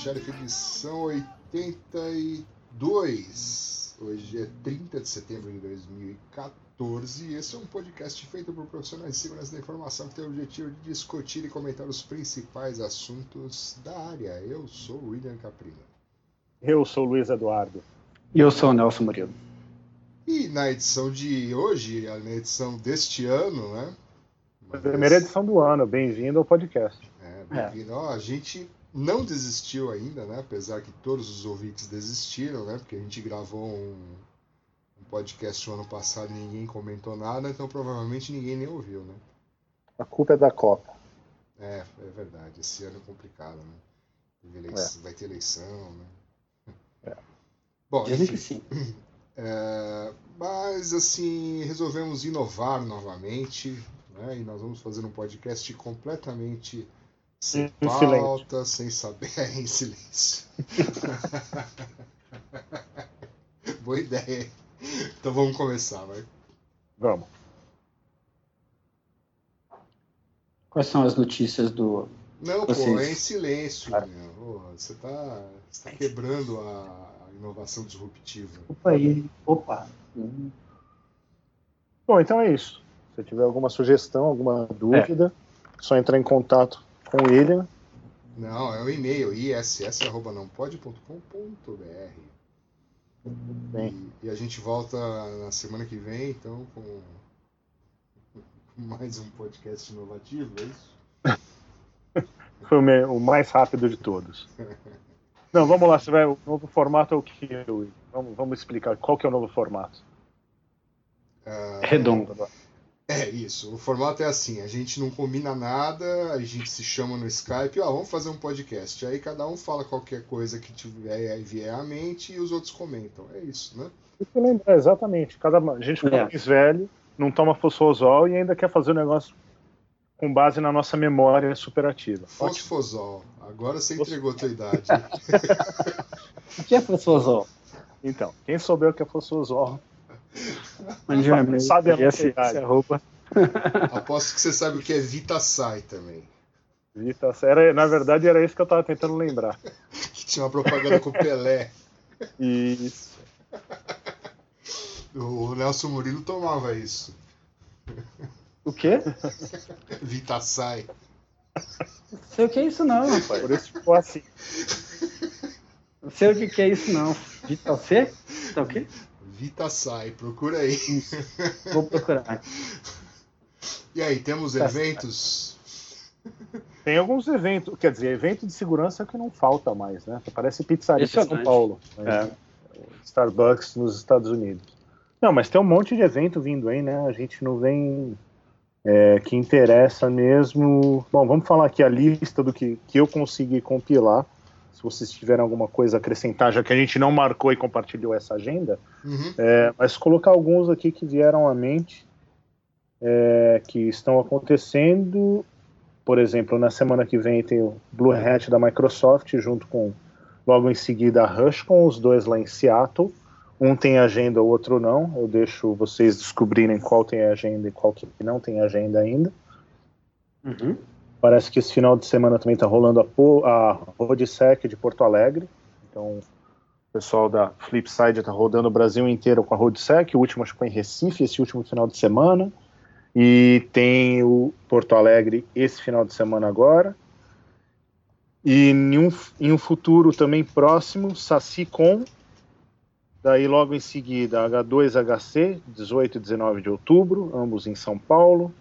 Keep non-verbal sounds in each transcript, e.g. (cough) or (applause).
Sheriff, edição 82. Hoje é 30 de setembro de 2014 e esse é um podcast feito por profissionais de segurança da informação que tem o objetivo de discutir e comentar os principais assuntos da área. Eu sou o William Caprino. Eu sou o Luiz Eduardo. E eu sou o Nelson Murilo. E na edição de hoje, na edição deste ano, né? Primeira edição do ano, bem-vindo ao podcast. É, bem-vindo. É. a gente não desistiu ainda, né? Apesar que todos os ouvintes desistiram, né? Porque a gente gravou um, um podcast o ano passado e ninguém comentou nada, então provavelmente ninguém nem ouviu, né? A culpa é da Copa. É, é verdade. Esse ano é complicado, né? Eleição, é. Vai ter eleição, né? (laughs) É. Bom, Dizem enfim, que sim. (clears throat) É, mas assim, resolvemos inovar novamente, né? E nós vamos fazer um podcast completamente sem em pauta, silêncio. sem saber, (laughs) é, em silêncio. (laughs) Boa ideia. Então vamos começar, vai. Vamos. Quais são as notícias do. Não, Vocês... pô, é em silêncio, ah. meu. Você tá, você tá quebrando a, inovação disruptiva. Opa aí, opa. Bom, então é isso. Se tiver alguma sugestão, alguma dúvida, é. só entrar em contato com o William. Não, é o e-mail iss@nãopode.com.br. Bem. E, e a gente volta na semana que vem, então, com mais um podcast inovativo, é isso? (laughs) Foi o mais rápido de todos. (laughs) Não, vamos lá, você vai, o novo formato é o que? Vamos, vamos explicar qual que é o novo formato. Uh, Redondo. É isso, o formato é assim, a gente não combina nada, a gente se chama no Skype, ó, vamos fazer um podcast. Aí cada um fala qualquer coisa que tiver vier à mente e os outros comentam. É isso, né? Isso lembra, exatamente. Cada, a gente fica é. mais velho, não toma fosfosol e ainda quer fazer o um negócio com base na nossa memória superativa. Fosfosol. Agora você entregou a tua idade. (laughs) o que é fosfosol? Então, quem souber o que é fosfosol. Já é sabe a idade. Roupa. (laughs) Aposto que você sabe o que é Vitasai também. Vitasai, era, na verdade era isso que eu tava tentando lembrar. (laughs) que tinha uma propaganda com o Pelé. (laughs) Isso. O Nelson Murilo tomava isso. O quê? Vitasai. Não sei o que é isso não, rapaz. Por isso ficou assim. Não sei o que, que é isso não. Vita C? Tá o quê? Vitasai, procura aí. Isso. Vou procurar. E aí, temos tá eventos? Tem alguns eventos, quer dizer, evento de segurança que não falta mais, né? Parece pizzaria em São Paulo. Né? É. Starbucks nos Estados Unidos. Não, mas tem um monte de evento vindo aí, né? A gente não vem é, que interessa mesmo. Bom, vamos falar aqui a lista do que, que eu consegui compilar. Se vocês tiverem alguma coisa a acrescentar, já que a gente não marcou e compartilhou essa agenda, uhum. é, mas colocar alguns aqui que vieram à mente, é, que estão acontecendo. Por exemplo, na semana que vem tem o Blue Hat da Microsoft, junto com logo em seguida a Rush, com os dois lá em Seattle. Um tem agenda, o outro não. Eu deixo vocês descobrirem qual tem agenda e qual que não tem agenda ainda. Uhum. Parece que esse final de semana também está rolando a, a Roadsec de Porto Alegre. Então, o pessoal da Flipside está rodando o Brasil inteiro com a Roadsec. O último acho que foi em Recife, esse último final de semana. E tem o Porto Alegre esse final de semana agora. E em um, em um futuro também próximo, SaciCon, Daí logo em seguida H2HC, 18 e 19 de outubro, ambos em São Paulo.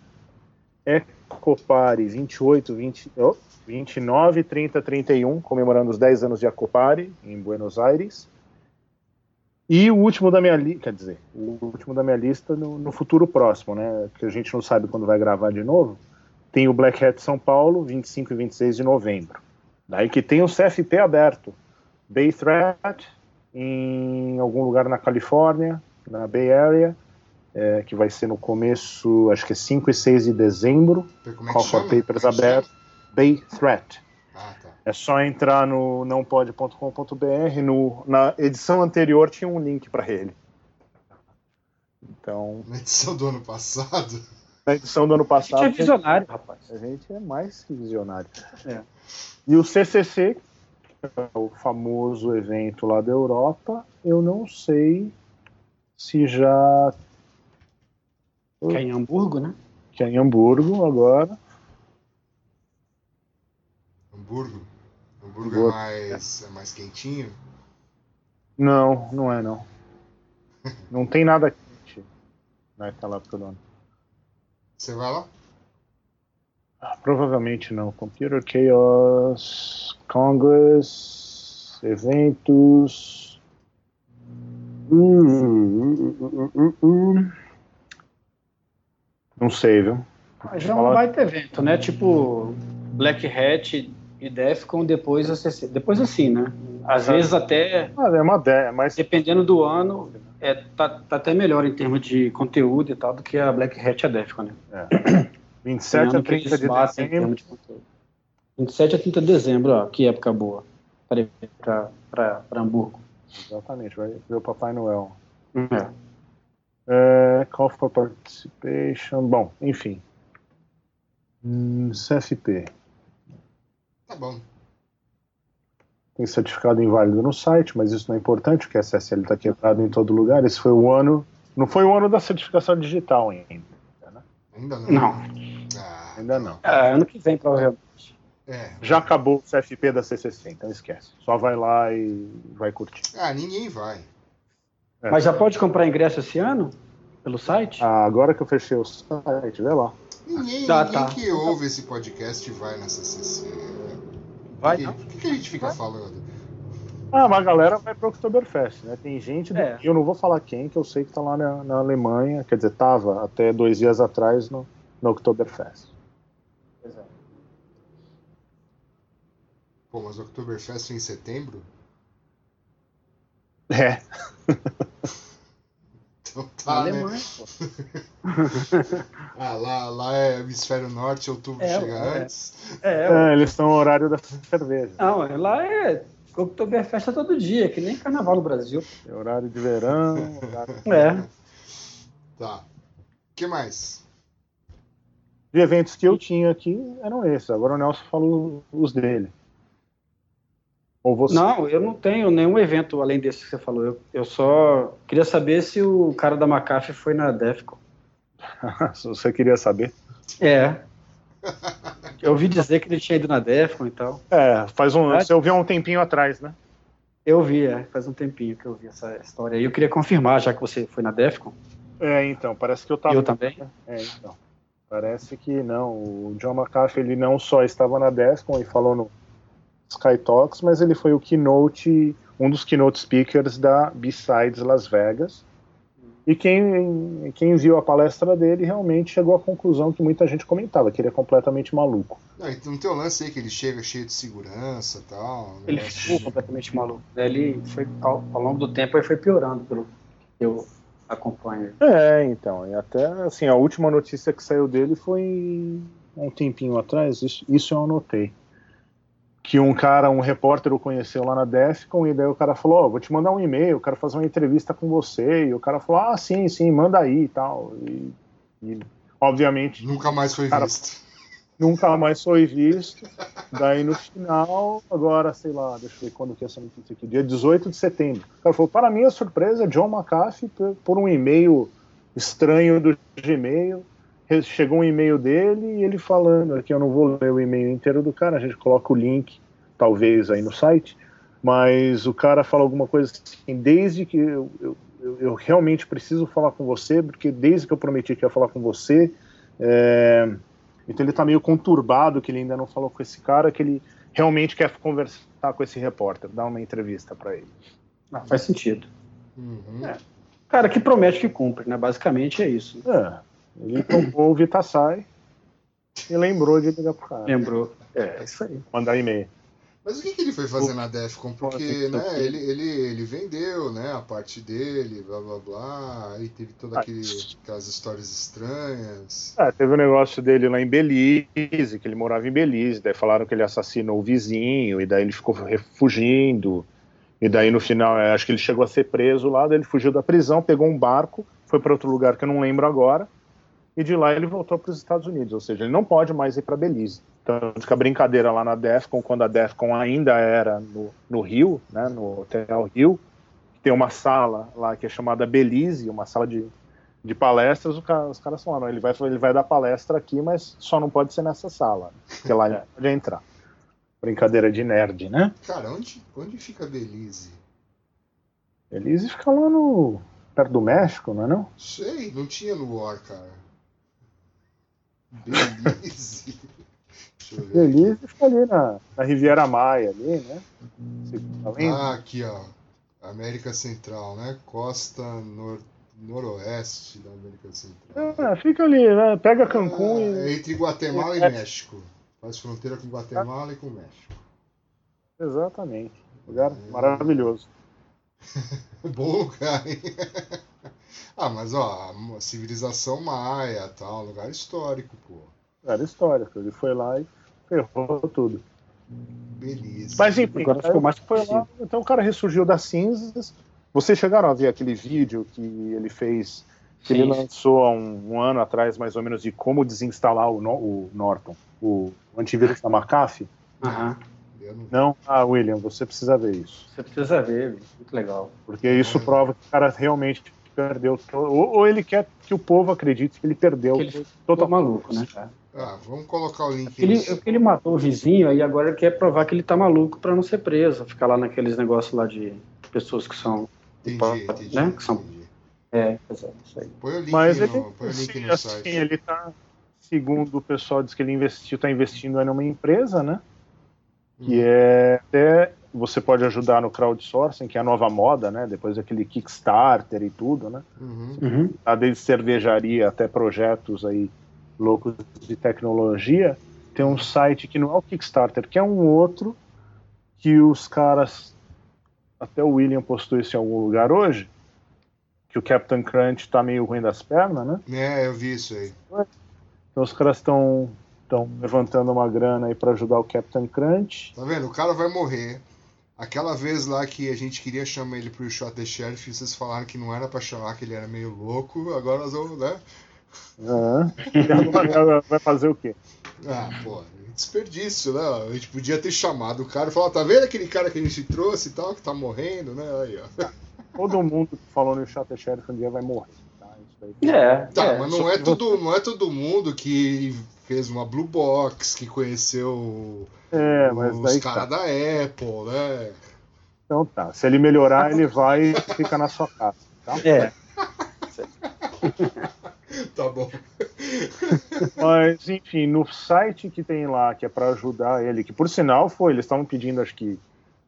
Ecopare, 28, 20, oh, 29, 30, 31, comemorando os 10 anos de Ecopare em Buenos Aires. E o último da minha lista, quer dizer, o último da minha lista no, no, futuro próximo, né? Que a gente não sabe quando vai gravar de novo. Tem o Black Hat São Paulo, 25 e 26 de novembro. Daí que tem o CFP aberto. Bay Threat, em algum lugar na Califórnia, na Bay Area, é, que vai ser no começo, acho que é 5 e 6 de dezembro. Call for Papers é aberto. Bay Threat. Ah, tá. É só entrar no nãopode.com.br. No, na edição anterior tinha um link para ele. Então. Na edição do ano passado? Na edição do ano passado. A gente é visionário, rapaz. A gente é mais que visionário. É. E o CCC, o famoso evento lá da Europa. Eu não sei se já. Que é em Hamburgo, né? Que é em Hamburgo agora. Hamburgo? Hamburgo. É, mais, é mais quentinho? Não, não é não. (laughs) não tem nada quente naquela época do ano. Você vai lá? Ah, provavelmente não. Computer Chaos, Congress, eventos. Não sei, viu? Mas não vai ter evento, né? Tipo Black Hat e Defcon depois, depois assim, né? Às vezes até. Ah, é uma ideia, mas. Dependendo do ano, é, tá, tá, até melhor em termos de conteúdo e tal do que a Black Hat e a Defcon, né? É. (coughs) 27 a 30 de dezembro. De 27 a 30 de dezembro, ó, que época boa para Hamburgo. Exatamente, vai ver o Papai Noel. É. É, call for participation. Bom, enfim. Hum, CFP. Tá bom. Tem certificado inválido no site, mas isso não é importante, porque a SSL está quebrado em todo lugar. Esse foi o ano. Não foi o ano da certificação digital ainda. Né? Ainda não. Não. Ah, ainda não. Ah, ano que vem, provavelmente. É. Já acabou o CFP da CCC, então esquece. Só vai lá e vai curtir. Ah, ninguém vai. É. Mas já pode comprar ingresso esse ano? Pelo site? Ah, agora que eu fechei o site, vê lá. Ninguém, tá, ninguém tá. que ouve esse podcast vai na CCC. Vai? O que, que, a gente fica vai. falando? Ah, mas a galera vai pro Oktoberfest, né? Tem gente, do... é. eu não vou falar quem, que eu sei que tá lá na, na, Alemanha, quer dizer, tava até dois dias atrás no, no Oktoberfest. Exato. Pô, mas o Oktoberfest é em setembro? É. (laughs) então tá, né? Alemanha, pô. (laughs) ah, lá, lá é hemisfério norte, outubro é, chega é. antes. É, é, eles estão no horário da cerveja. Não, lá é Oktoberfest é todo dia, que nem carnaval no Brasil. É horário de verão. Horário... É. Tá. O que mais? De eventos que eu tinha aqui eram esses. Agora o Nelson falou os dele. Ou você? Não, eu não tenho nenhum evento além desse que você falou. Eu, eu só queria saber se o cara da McAfee foi na Defcon. (laughs) você queria saber? É. Eu ouvi dizer que ele tinha ido na Defcon e tal. É, faz um. Você ouviu um tempinho atrás, né? Eu vi, é, faz um tempinho que eu vi essa história. E eu queria confirmar, já que você foi na Defcon. É, então, parece que eu tava. Eu também? É, então. Parece que não. O John McAfee ele não só estava na Defcon e falou no Sky Talks, mas ele foi o keynote, um dos keynote speakers da B-Sides Las Vegas. E quem, quem viu a palestra dele realmente chegou à conclusão que muita gente comentava, que ele é completamente maluco. Não, então tem um lance aí que ele chega cheio de segurança e tal. Ele ficou completamente maluco. Ele foi, ao, ao, longo do tempo, ele foi piorando, pelo que eu acompanho. É, então. E até assim, a última notícia que saiu dele foi um tempinho atrás, isso, isso eu anotei que um cara, um repórter o conheceu lá na Defcon e daí o cara falou, oh, vou te mandar um e-mail, quero fazer uma entrevista com você, e o cara falou, ah, sim, sim, manda aí e tal, e, e obviamente... Nunca mais foi cara, visto. Nunca mais foi visto, daí no final, agora, sei lá, deixa eu ver quando que é essa notícia aqui, dia 18 de setembro, o cara falou, para minha surpresa, John McAfee, por um e-mail estranho do Gmail, chegou um e-mail dele e ele falando aqui, eu não vou ler o e-mail inteiro do cara, a gente coloca o link, talvez, aí no site, mas o cara fala alguma coisa assim, desde que eu, eu, eu realmente preciso falar com você, porque desde que eu prometi que ia falar com você, é... então ele tá meio conturbado que ele ainda não falou com esse cara, que ele realmente quer conversar com esse repórter, dar uma entrevista para ele. Ah, faz sentido. Uhum. É. Cara, que promete que cumpre, né? Basicamente é isso. É. Ele tomou o Vitassai e lembrou de ligar pro cara. Lembrou. É, é isso aí. Mandar e-mail. Mas o que, que ele foi fazer o... na Defcon? Porque né, ele, ele, ele vendeu né, a parte dele, blá blá blá, aí teve todas ah, aquelas histórias estranhas. É, teve o um negócio dele lá em Belize, que ele morava em Belize, daí falaram que ele assassinou o vizinho, e daí ele ficou refugindo, e daí no final, é, acho que ele chegou a ser preso lá, daí ele fugiu da prisão, pegou um barco, foi para outro lugar que eu não lembro agora, e de lá ele voltou para os Estados Unidos, ou seja, ele não pode mais ir para Belize. Tanto que a brincadeira lá na Defcon, quando a Defcon ainda era no, no Rio, né, no Hotel Rio, tem uma sala lá que é chamada Belize, uma sala de, de palestras, os caras, os caras falaram, ele vai, ele vai dar palestra aqui, mas só não pode ser nessa sala, porque lá (laughs) não pode entrar. Brincadeira de nerd, né? Cara, onde, onde fica Belize? Belize fica lá no. perto do México, não é não? Sei, não tinha no War, cara. Belize. Belize fica ali na, na Riviera Maia, ali, né? Ah, aqui, ó. América Central, né? Costa nor noroeste da América Central. Ah, fica ali, né? Pega Cancún ah, e. Entre Guatemala é. e México. Faz fronteira com Guatemala e com México. Exatamente. Lugar é... maravilhoso. (laughs) Bom lugar, hein? (laughs) ah, mas ó, a civilização maia, tal, lugar histórico, pô. Era histórico, ele foi lá e ferrou tudo. Beleza. Mas enfim, agora ficou mais foi lá, então o cara ressurgiu das cinzas. Vocês chegaram a ver aquele vídeo que ele fez, que Sim. ele lançou há um, um, ano atrás, mais ou menos, de como desinstalar o, o Norton, o antivírus da McAfee? Aham. Não? Ah, William, você precisa ver isso. Você precisa ver, muito legal. Porque isso é. prova que o cara realmente perdeu. Ou, ou, ele quer que o povo acredite que ele perdeu. Que ele total maluco, né? Ah, vamos colocar o link. Ele, no... ele matou o vizinho e agora ele quer provar que ele tá maluco para não ser preso, ficar lá naqueles negócios lá de pessoas que são. Entendi, entendi, né? Que são, é, exato, isso aí. Põe o link, Mas no, ele, põe o link assim, no site. Assim, ele tá, segundo o pessoal diz que ele investiu, está investindo em uma empresa, né? Que uhum. é até você pode ajudar no crowdsourcing, que é a nova moda, né? Depois daquele Kickstarter e tudo, né? Uhum. Uhum. Tá desde cervejaria até projetos aí loucos de tecnologia. Tem um site que não é o Kickstarter, que é um outro que os caras até o William postou isso em algum lugar hoje, que o Captain Crunch tá meio ruim das pernas, né? É, eu vi isso aí. Então os caras estão estão levantando uma grana aí para ajudar o Captain Crunch. Tá vendo? O cara vai morrer. Aquela vez lá que a gente queria chamar ele pro Shot the Sheriff, vocês falaram que não era para chamar, que ele era meio louco. Agora nós vamos, né? Ah, vai fazer o quê? Ah, pô, desperdício, né? A gente podia ter chamado o cara e falar, tá vendo aquele cara que a gente trouxe e tal, que tá morrendo, né? Aí, ó. Todo mundo que falou no Shot the Sheriff um dia vai morrer. É, tá, é, mas não é, todo, não é todo mundo que fez uma Blue Box, que conheceu é, os caras tá. da Apple, né? Então tá, se ele melhorar, (laughs) ele vai e fica na sua casa. Tá? É. (laughs) tá bom. Mas, enfim, no site que tem lá, que é para ajudar ele, que por sinal foi, eles estavam pedindo, acho que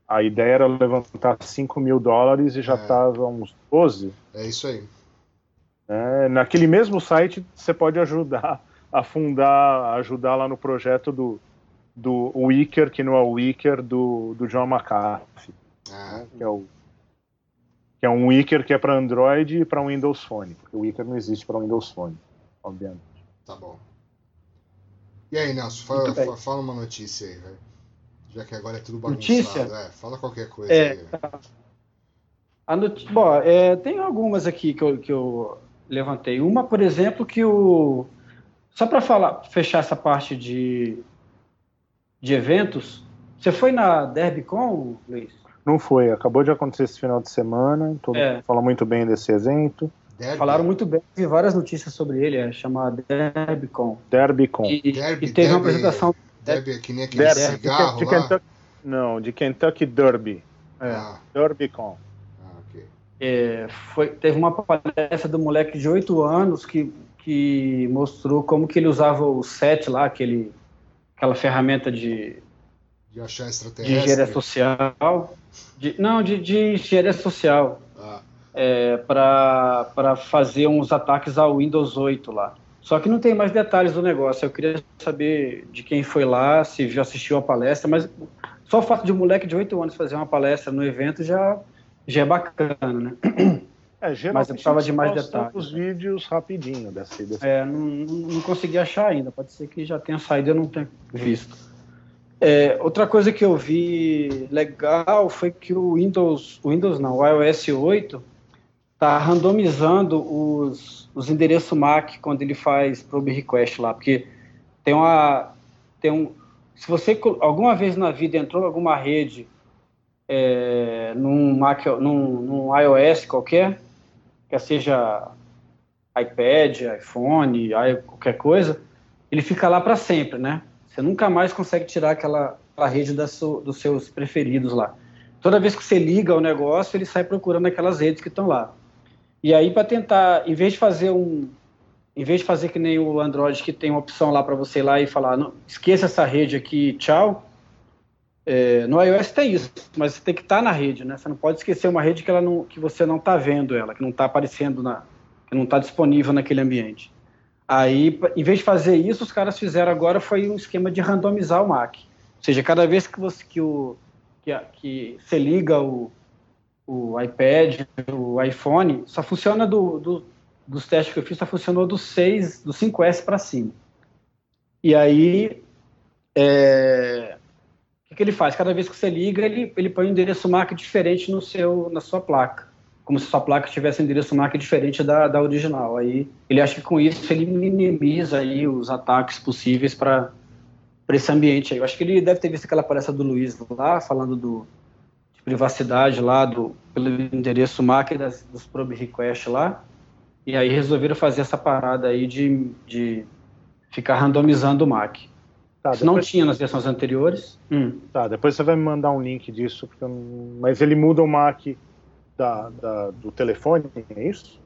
a ideia era levantar 5 mil dólares e já estava é. uns 12. É isso aí. É, naquele mesmo site você pode ajudar (laughs) a fundar, ajudar lá no projeto do, do Wicker, que não é o Wicker do, do John McAfee, ah. né, que é o que é um Wicker que é para Android e para Windows Phone, porque o Wicker não existe para Windows Phone, obviamente. Tá bom. E aí, Nelson, fala, fala, fala uma notícia aí, velho. Já que agora é tudo bagunçado. Notícia? É, fala qualquer coisa é, aí. Tá. A not... Bom, é, tem algumas aqui que eu, que eu levantei. Uma, por exemplo, que o. Só para falar, fechar essa parte de, de eventos, você foi na DerbyCon, Luiz? Não foi, acabou de acontecer esse final de semana, todo é. mundo fala muito bem desse evento. Derby. Falaram muito bem, vi várias notícias sobre ele, é chamado DerbyCon. DerbyCon. E, Derby, e teve Derby, uma apresentação. Derby, que nem aquele Derby, cigarro de, de Kentucky, Não, de Kentucky Derby. É, ah. DerbyCon. É, foi, teve uma palestra do moleque de 8 anos que, que mostrou como que ele usava o SET lá, aquele, aquela ferramenta de, de achar extraterrestre. De engenharia social. De, não, de, de engenharia social. Ah. É, para fazer uns ataques ao Windows 8 lá. Só que não tem mais detalhes do negócio. Eu queria saber de quem foi lá, se já assistiu a palestra, mas só o fato de um moleque de 8 anos fazer uma palestra no evento já já é bacana, né? (clears throat) É, Mas eu precisava de mais detalhes. os vídeos rapidinho dessa, dessa... É, não, não consegui achar ainda. Pode ser que já tenha saído e eu não tenha visto. É, outra coisa que eu vi legal foi que o Windows, o Windows não, o iOS 8 tá randomizando os, os endereços MAC quando ele faz probe request lá, porque tem uma tem um se você alguma vez na vida entrou em alguma rede é, num Mac num, num iOS qualquer, quer seja iPad, iPhone, qualquer coisa, ele fica lá para sempre, né? Você nunca mais consegue tirar aquela, aquela rede su, dos seus preferidos lá. Toda vez que você liga o negócio, ele sai procurando aquelas redes que estão lá. E aí, para tentar, em vez de fazer um. Em vez de fazer que nem o Android, que tem uma opção lá para você ir lá e falar, esqueça essa rede aqui, tchau. É, no iOS tem isso, mas você tem que estar tá na rede, né? Você não pode esquecer uma rede que, ela não, que você não está vendo ela, que não está aparecendo, na, que não está disponível naquele ambiente. Aí, em vez de fazer isso, os caras fizeram agora foi um esquema de randomizar o Mac. Ou seja, cada vez que você que o que, que você liga o, o iPad, o iPhone, só funciona do, do, dos testes que eu fiz, só funcionou do 6, do 5S para cima. E aí, é, que, que, ele faz? Cada vez que você liga, ele, ele põe um endereço MAC diferente no seu, na sua placa. Como se sua placa tivesse um endereço MAC diferente da, da original. Aí ele acha que com isso ele minimiza aí os ataques possíveis para esse ambiente aí. Eu acho que ele deve ter visto aquela palestra do Luiz lá, falando do, privacidade lá do, pelo endereço MAC das, dos probe request lá, e aí resolveram fazer essa parada aí de, de ficar randomizando o MAC. Tá, Isso depois... não tinha nas versões anteriores. Hum. Tá, depois você vai me mandar um link disso, não... mas ele muda o MAC da, da, do telefone, é isso?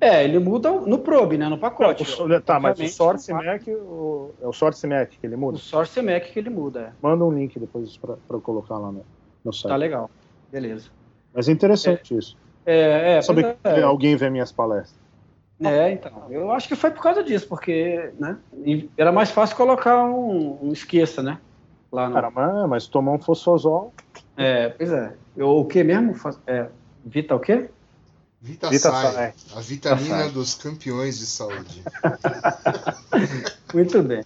É, ele muda no probe, né, no pacote. Não, o, tá, mas o Source Mac, o, é o Source Mac que ele muda? O Source Mac que ele muda, é. Manda um link depois para eu colocar lá no no site. Tá legal. Beleza. Mas é interessante é, isso. É, é. Saber é, que alguém vê minhas palestras. É, então. Eu acho que foi por causa disso, porque né, era mais fácil colocar um, um esqueça, né? Lá no... Cara, mas, mas tomar um fosfosol. É, pois é. Eu, o que mesmo? É, Vita o quê? Vita, Vita Sai, Sai. a vitamina Sai. dos campeões de saúde. (laughs) Muito bem.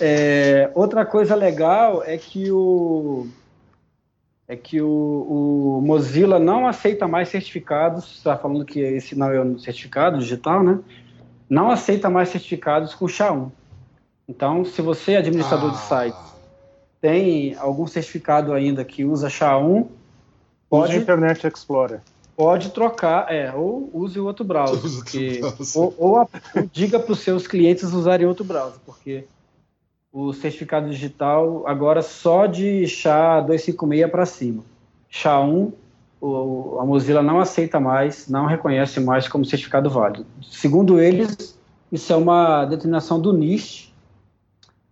É, outra coisa legal é que o é que o, o Mozilla não aceita mais certificados, está falando que esse não é um certificado digital, né? Não aceita mais certificados com SHA-1. Então, se você, administrador ah. de site, tem algum certificado ainda que usa SHA-1, pode... Use Internet Explorer. Pode trocar, é, ou use o outro browser, (laughs) porque, ou, ou, ou diga para os seus clientes usarem outro browser, porque o certificado digital agora só de SHA-256 para cima. SHA-1, o, a Mozilla não aceita mais, não reconhece mais como certificado válido. Segundo eles, isso é uma determinação do NIST,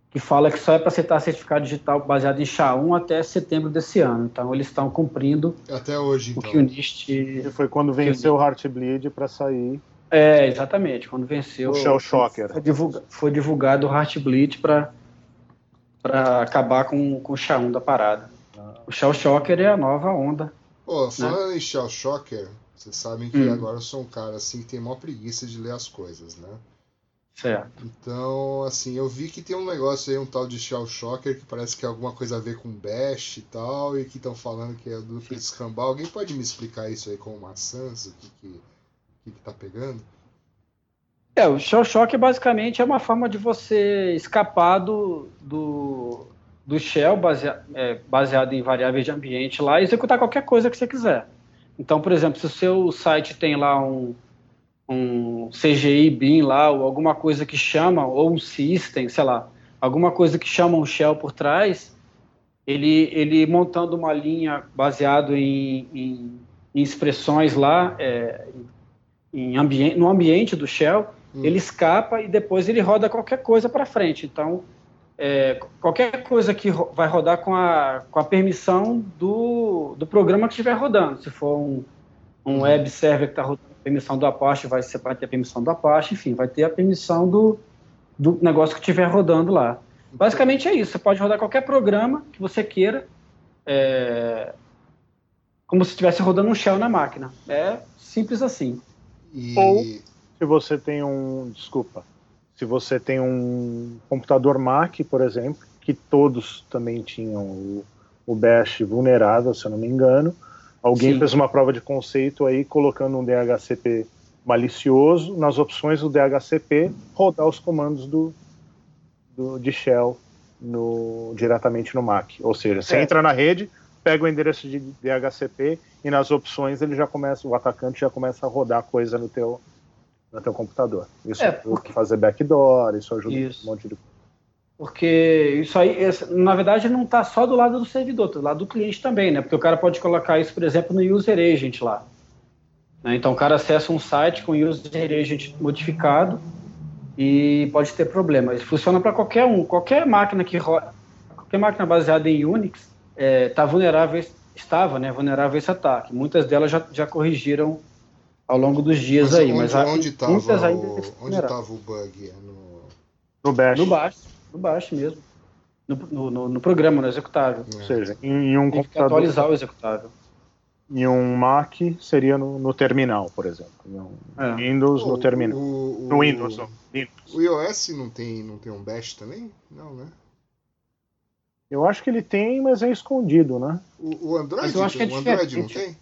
que fala que só é para aceitar certificado digital baseado em SHA-1 até setembro desse ano. Então, eles estão cumprindo até hoje, então. o que o NIST... foi quando venceu o Heartbleed para sair... É, exatamente, quando venceu... O Shell Shocker. Foi divulgado, foi divulgado o Heartbleed para para acabar com, com o SHA-1 da parada. O Shell Shocker é a nova onda. Pô, falando né? em Shell Shocker, vocês sabem que hum. agora eu sou um cara assim que tem maior preguiça de ler as coisas, né? Certo. Então, assim, eu vi que tem um negócio aí, um tal de Shell Shocker, que parece que é alguma coisa a ver com Bash e tal, e que estão falando que é do Fritz Rambal. Alguém pode me explicar isso aí com maçãs? O que que, que, que tá pegando? É, o shell shock basicamente é uma forma de você escapar do, do, do shell basea, é, baseado em variáveis de ambiente lá e executar qualquer coisa que você quiser. Então, por exemplo, se o seu site tem lá um, um CGI bin lá, ou alguma coisa que chama, ou um system, sei lá, alguma coisa que chama um shell por trás, ele, ele montando uma linha baseado em, em, em expressões lá, é, em ambiente, no ambiente do shell, Hum. Ele escapa e depois ele roda qualquer coisa para frente. Então, é, qualquer coisa que ro vai rodar com a, com a permissão do, do programa que estiver rodando. Se for um, um hum. web server que está rodando a permissão do Apache, vai, vai ter a permissão do Apache, enfim, vai ter a permissão do, do negócio que estiver rodando lá. Basicamente é isso. Você pode rodar qualquer programa que você queira, é, como se estivesse rodando um shell na máquina. É simples assim. E... Ou se você tem um, desculpa, se você tem um computador Mac, por exemplo, que todos também tinham o, o Bash vulnerável, se eu não me engano, Alguém Sim. fez uma prova de conceito aí colocando um DHCP malicioso nas opções do DHCP rodar os comandos do, do de shell no, diretamente no Mac. Ou seja, você é. entra na rede, pega o endereço de DHCP e nas opções ele já começa, o atacante já começa a rodar coisa no teu no teu computador. Isso é, porque... fazer backdoor, isso ajuda isso. um monte de porque isso aí, na verdade, não está só do lado do servidor, está do lado do cliente também, né? Porque o cara pode colocar isso, por exemplo, no user agent lá. Né? Então o cara acessa um site com user agent modificado e pode ter problema. Isso funciona para qualquer um, qualquer máquina que roda, qualquer máquina baseada em Unix está é, tá vulnerável, estava, né, vulnerável a esse ataque. Muitas delas já, já corrigiram ao longo dos dias mas aí, onde, mas onde estava o, onde estava o bug? É no... no bash. No bash, no bash mesmo. No, no, no programa, no executável. É. Ou seja, em, em um Tem computador. atualizar o executável. Em um Mac seria no, no terminal, por exemplo. Em um é. Windows no terminal. O, o, no Windows, não. O iOS não tem, não tem um bash também? Não, né? Eu acho que ele tem, mas é escondido, né? O, o Android, eu acho que é o Android não tem?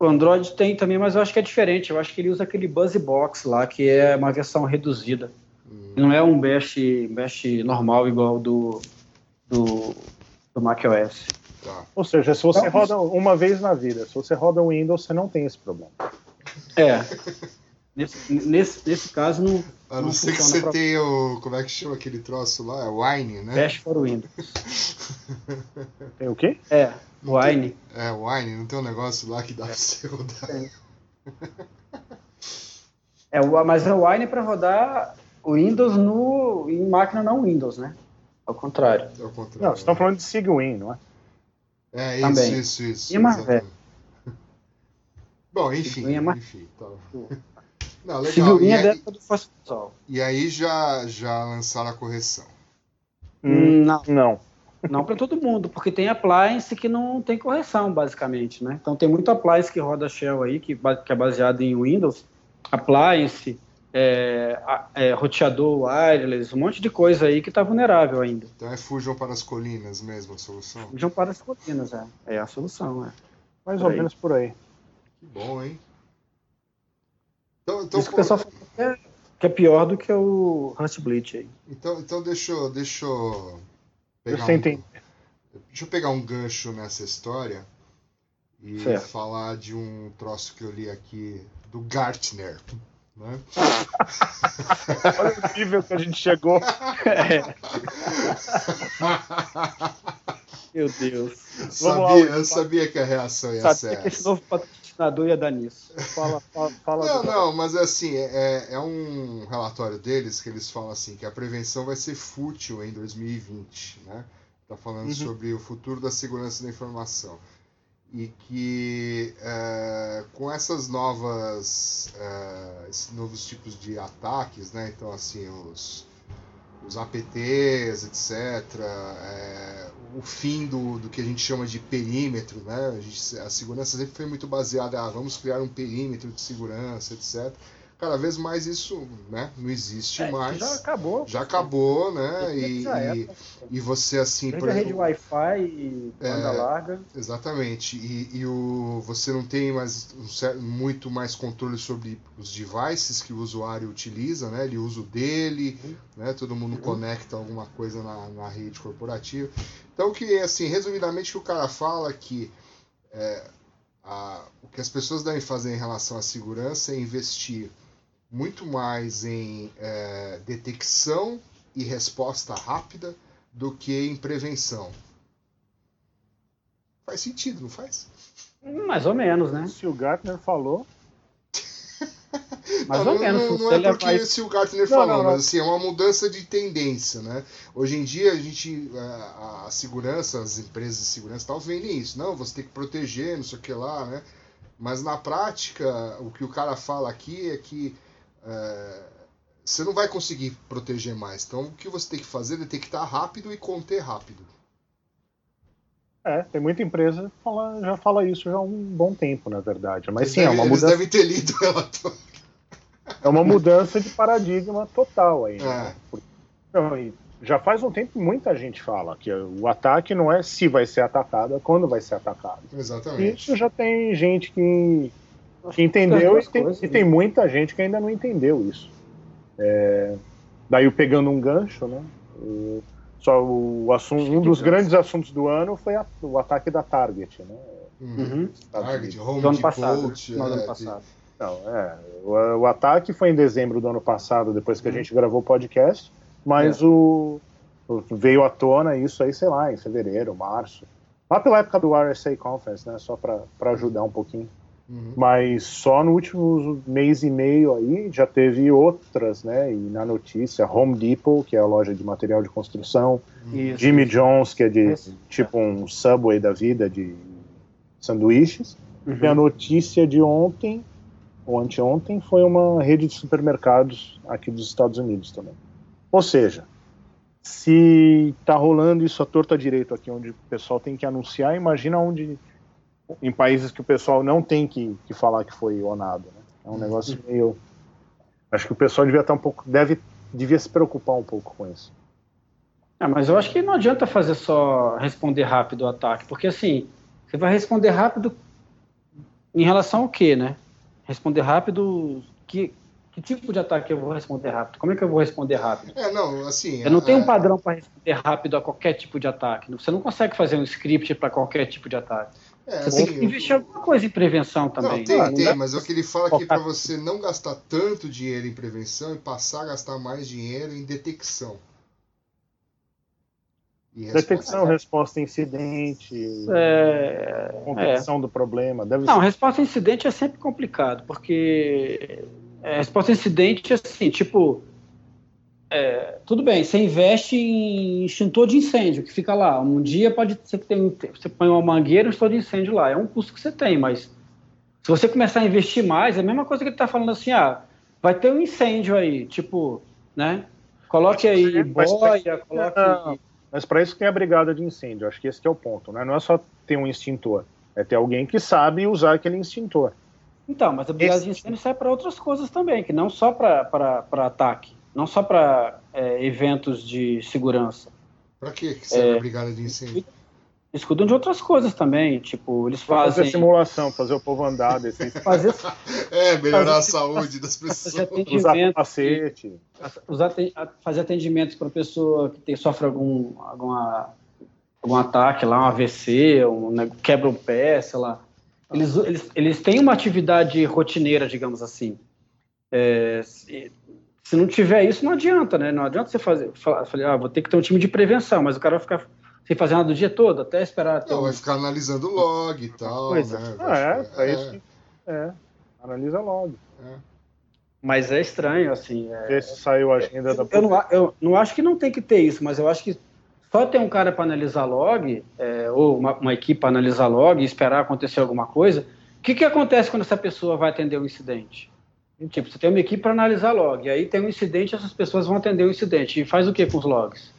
O Android tem também, mas eu acho que é diferente. Eu acho que ele usa aquele BuzzBox lá, que é uma versão reduzida. Hum. Não é um bash, bash normal igual do, do, do macOS. Tá. Ou seja, se você então, roda uma vez na vida, se você roda o Windows, você não tem esse problema. É. (laughs) nesse, nesse, nesse caso, não. A não, não ser que você pra... tenha o. Como é que chama aquele troço lá? É Wine, né? Bash for Windows. tem o quê? É, Wine. Tem, é, Wine, não tem um negócio lá que dá é. pra você rodar. É, mas é o Wine para rodar o Windows no, em máquina não Windows, né? Ao contrário. Ao contrário. Não, vocês estão falando de Sigwin, não é? É, isso, Também. isso, isso. E mais velho. Bom, enfim. É enfim tá. Não, legal. E aí, do e aí já, já lançaram a correção. Hum, não. Não. Não para todo mundo, porque tem appliance que não tem correção, basicamente, né? Então tem muito appliance que roda Shell aí, que, que é baseado em Windows, appliance, é, é, roteador wireless, um monte de coisa aí que está vulnerável ainda. Então é fujam para as colinas mesmo a solução? Fujam para as colinas, é. É a solução, é. Mais por ou aí. menos por aí. Que bom, hein? Então, então, Isso que o pessoal fala que é, que é pior do que o Rust Bleach aí. Então, então deixa, eu, deixa eu pegar eu um, deixa eu pegar um gancho nessa história e certo. falar de um troço que eu li aqui do Gartner. Né? (laughs) Olha o nível que a gente chegou. (laughs) (laughs) É. Meu Deus. Sabia, eu sabia que a reação ia sabia ser que esse novo patrocinador ia dar nisso. Fala, fala, fala Não, não, mas é assim, é, é um relatório deles que eles falam assim, que a prevenção vai ser fútil em 2020, né? Tá falando uhum. sobre o futuro da segurança da informação e que é, com essas novas é, esses novos tipos de ataques, né? Então assim os os APTs, etc. É, o fim do, do que a gente chama de perímetro, né? A, gente, a segurança sempre foi muito baseada, ah, vamos criar um perímetro de segurança, etc cada vez mais isso né, não existe é, mais. Já acabou. Já acabou, né? E, e, e, você assim. Por exemplo, rede Wi-Fi e banda é, larga. Exatamente. E, e, o, você não tem mais um certo, muito mais controle sobre os devices que o usuário utiliza, né? Ele usa o dele, uhum. né? Todo mundo uhum. conecta alguma coisa na, na rede corporativa. Então, que assim, resumidamente, o que o cara fala é que é, a, o que as pessoas devem fazer em relação à segurança é investir muito mais em é, detecção e resposta rápida do que em prevenção. Faz sentido, não faz? Mais ou menos, né? Se o Gartner falou. (laughs) Mais não, ou menos. Não, não é porque se o Gartner não, falou, mas assim, é uma mudança de tendência, né? Hoje em dia a gente, a, a segurança, as empresas de segurança tal, vendem isso. Não, você tem que proteger, não sei o que lá, né? Mas na prática, o que o cara fala aqui é que é, você não vai conseguir proteger mais. Então o que você tem que fazer é detectar rápido e conter rápido. É, tem muita empresa que fala, já fala isso já há um bom tempo, na verdade. Mas eles sim, deve, é uma mudança. Eles devem ter lido o relatório. É uma mudança de paradigma total aí. Né? É. Porque, já faz um tempo muita gente fala que o ataque não é se vai ser atacado, é quando vai ser atacado. Exatamente. Isso já tem gente que, que entendeu e tem, coisas, e tem, muita gente que ainda não entendeu isso. É, daí pegando um gancho, né? O, só o assunto, um dos grandes assuntos do ano foi a, o ataque da Target, né? Uhum. Target, Home do ano passado. Coach, é, ano passado. Não, é, o, o, ataque foi em dezembro do ano passado, depois que a uhum. gente gravou o podcast. Mas é. o, o, veio à tona isso aí, sei lá, em fevereiro, março. Lá pela época do RSA Conference, né? Só para ajudar um pouquinho. Uhum. Mas só no último mês e meio aí já teve outras, né? E na notícia, Home Depot, que é a loja de material de construção, isso, Jimmy isso. Jones, que é de isso. tipo um Subway da vida de sanduíches. Uhum. E a notícia de ontem, ou anteontem, foi uma rede de supermercados aqui dos Estados Unidos também. Ou seja, se está rolando isso à torta direito aqui, onde o pessoal tem que anunciar, imagina onde em países que o pessoal não tem que, que falar que foi onado. Né? É um negócio uhum. meio. Acho que o pessoal devia estar um pouco. Deve, devia se preocupar um pouco com isso. É, mas eu acho que não adianta fazer só responder rápido o ataque, porque assim, você vai responder rápido em relação ao quê, né? Responder rápido que, que tipo de ataque eu vou responder rápido? Como é que eu vou responder rápido? É, não, assim. Eu não tenho um padrão para responder rápido a qualquer tipo de ataque. Você não consegue fazer um script para qualquer tipo de ataque. É, você assim, tem que investir alguma coisa em prevenção também. Não, tem, não, tem, mas é o que ele fala aqui para você não gastar tanto dinheiro em prevenção e passar a gastar mais dinheiro em detecção. Detecção, resposta a incidente, é, contenção é. do problema. Deve não, ser... resposta a incidente é sempre complicado, porque é, resposta a incidente é assim, tipo, é, tudo bem, você investe em extintor de incêndio, que fica lá. Um dia pode ser que tem, você põe uma mangueira e um extintor de incêndio lá. É um custo que você tem, mas se você começar a investir mais, é a mesma coisa que ele está falando assim, ah, vai ter um incêndio aí, tipo, né? Coloque aí boia, coloque... Mas para isso tem a brigada de incêndio, acho que esse que é o ponto, né? Não é só ter um extintor, é ter alguém que sabe usar aquele extintor. Então, mas a brigada esse... de incêndio serve para outras coisas também, que não só para ataque não só para é, eventos de segurança. Para que serve é, a brigada de incêndio? Eles cuidam de outras coisas também, tipo, eles fazem... Fazer simulação, fazer o povo andar, (laughs) descer... fazer... (laughs) É, melhorar fazer... a saúde das pessoas. Usar capacete. Usar, fazer atendimentos para pessoa que tem, sofre algum, alguma, algum ataque lá, um AVC, um, né, quebra um pé, sei lá. Eles, eles, eles têm uma atividade rotineira, digamos assim. É, se não tiver isso, não adianta, né? Não adianta você fazer, falar, ah, vou ter que ter um time de prevenção, mas o cara vai ficar sem fazer nada o dia todo, até esperar. Não, um... vai ficar analisando log e tal. Coisa. Né? Ah, é, é, isso. É, analisa log. É. Mas é estranho, assim. É... Esse saiu a agenda da. Eu não, eu não acho que não tem que ter isso, mas eu acho que só ter um cara para analisar log, é, ou uma, uma equipe para analisar log e esperar acontecer alguma coisa, o que, que acontece quando essa pessoa vai atender o um incidente? Tipo, você tem uma equipe para analisar log, e aí tem um incidente, essas pessoas vão atender o incidente. E faz o que com os logs?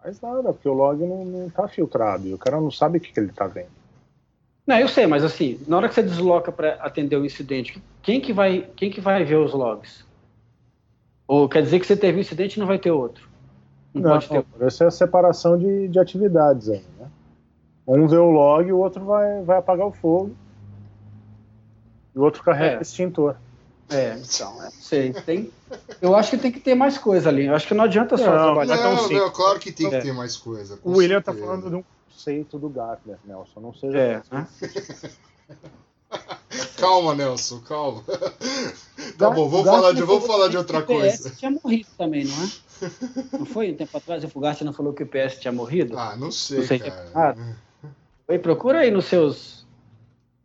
Faz nada, porque o log não, está filtrado e o cara não sabe o que, que ele está vendo. Não, eu sei, mas assim, na hora que você desloca para atender o incidente, quem que vai, quem que vai ver os logs? Ou quer dizer que você teve um incidente e não vai ter outro? Não, não pode ter. Essa é a separação de, de atividades aí, né? Um vê o log e o outro vai, vai apagar o fogo. E o outro carrega é. o extintor. É, então, é, sei. Tem, eu acho que tem que ter mais coisa ali. Eu acho que não adianta só não, trabalhar não, tão simples. Não, claro que tem que é. ter mais coisa. O William tá falando de um conceito do Gartner, Nelson. Não seja. É, né? (laughs) calma, Nelson, calma. Tá bom, vamos falar de, vamos falar de outra coisa. O tinha morrido também, não é? Não foi um tempo atrás o Fugasti não falou que o PS tinha morrido? Ah, não sei, não sei cara. Foi, procura aí nos seus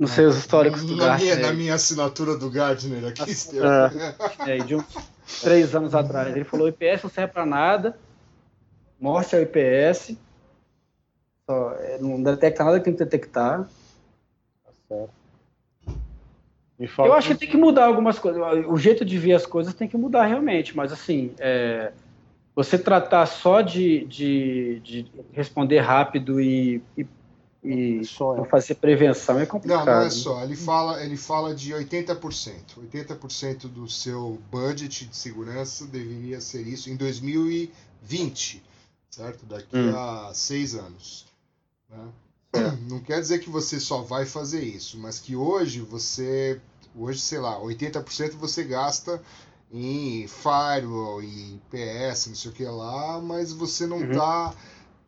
nos seus históricos do na Minha, na minha assinatura do Gardner aqui, é, é, de uns três anos atrás. Ele falou: IPS não serve para nada, morte ao IPS, só, é, não detecta nada que tem que detectar. Tá certo. Eu acho que tem que mudar algumas coisas. O jeito de ver as coisas tem que mudar realmente, mas assim, é, você tratar só de, de, de responder rápido e, e e só é. fazer prevenção é complicado. Não, não é só. Ele fala, ele fala de 80%. 80% do seu budget de segurança deveria ser isso em 2000 e 20, certo? Daqui hum. a seis anos. Né? (clears throat) Não quer dizer que você só vai fazer isso, mas que hoje você, hoje, sei lá, 80% você gasta em firewall, em PS, não sei o que lá, mas você não está uhum.